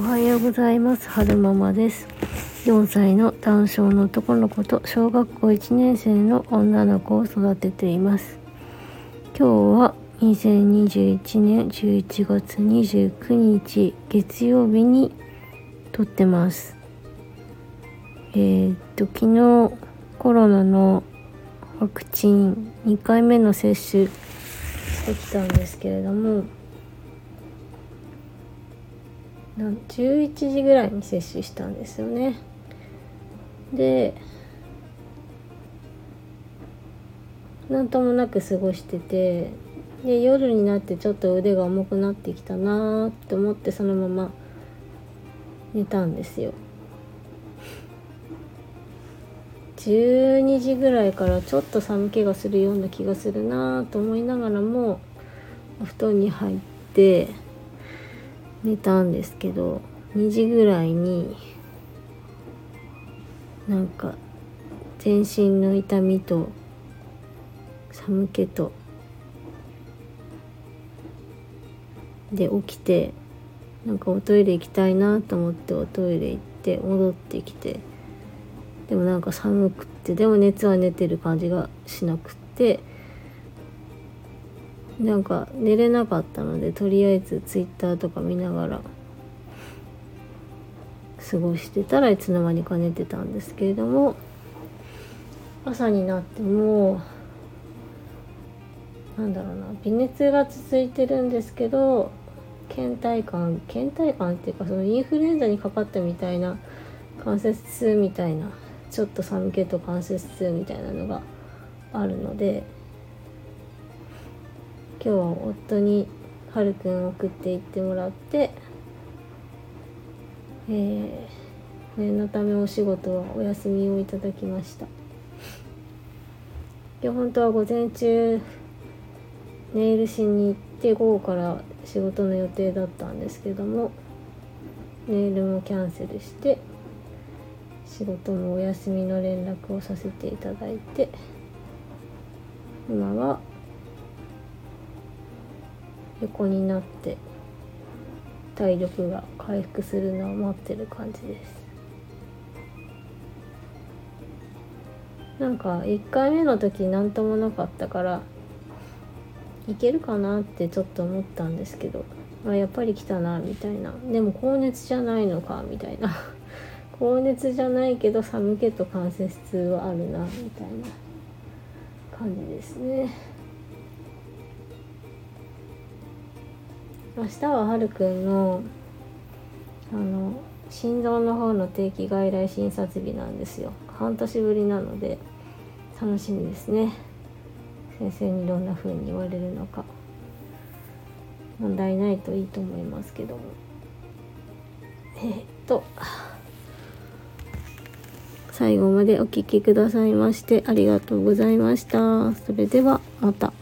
おはようございます。春ママです。4歳の男性の男の子と小学校1年生の女の子を育てています。今日は2021年11月29日月曜日に撮ってます。えー、っと昨日コロナのワクチン2回目の接種してきたんですけれども11時ぐらいに接種したんですよね。でなんともなく過ごしててで夜になってちょっと腕が重くなってきたなーって思ってそのまま寝たんですよ。12時ぐらいからちょっと寒気がするような気がするなと思いながらもお布団に入って寝たんですけど2時ぐらいになんか全身の痛みと寒気とで起きてなんかおトイレ行きたいなと思っておトイレ行って戻ってきてでもなんか寒くってでも熱は寝てる感じがしなくってなんか寝れなかったのでとりあえずツイッターとか見ながら過ごしてたらいつの間にか寝てたんですけれども朝になってもなんだろうな微熱が続いてるんですけど倦怠感倦怠感っていうかそのインフルエンザにかかったみたいな関節痛みたいなちょっと寒気と関節痛みたいなのがあるので今日は夫にはるくん送って行ってもらってえー、念のためお仕事はお休みをいただきました。今日本当は午前中ネイルしに行って午後から仕事の予定だったんですけどもネイルもキャンセルして仕事もお休みの連絡をさせていただいて今は横になって体力が回復するのを待ってる感じです。なんか1回目の時何ともなかったからいけるかなってちょっと思ったんですけどあやっぱり来たなみたいな。でも高熱じゃないのかみたいな。高熱じゃないけど寒気と関節痛はあるなみたいな感じですね。明日ははるくんのあの心臓の方の定期外来診察日なんですよ。半年ぶりなので楽しみですね。先生にどんな風に言われるのか。問題ないといいと思いますけども。えー、っと。最後までお聴きくださいましてありがとうございました。それではまた。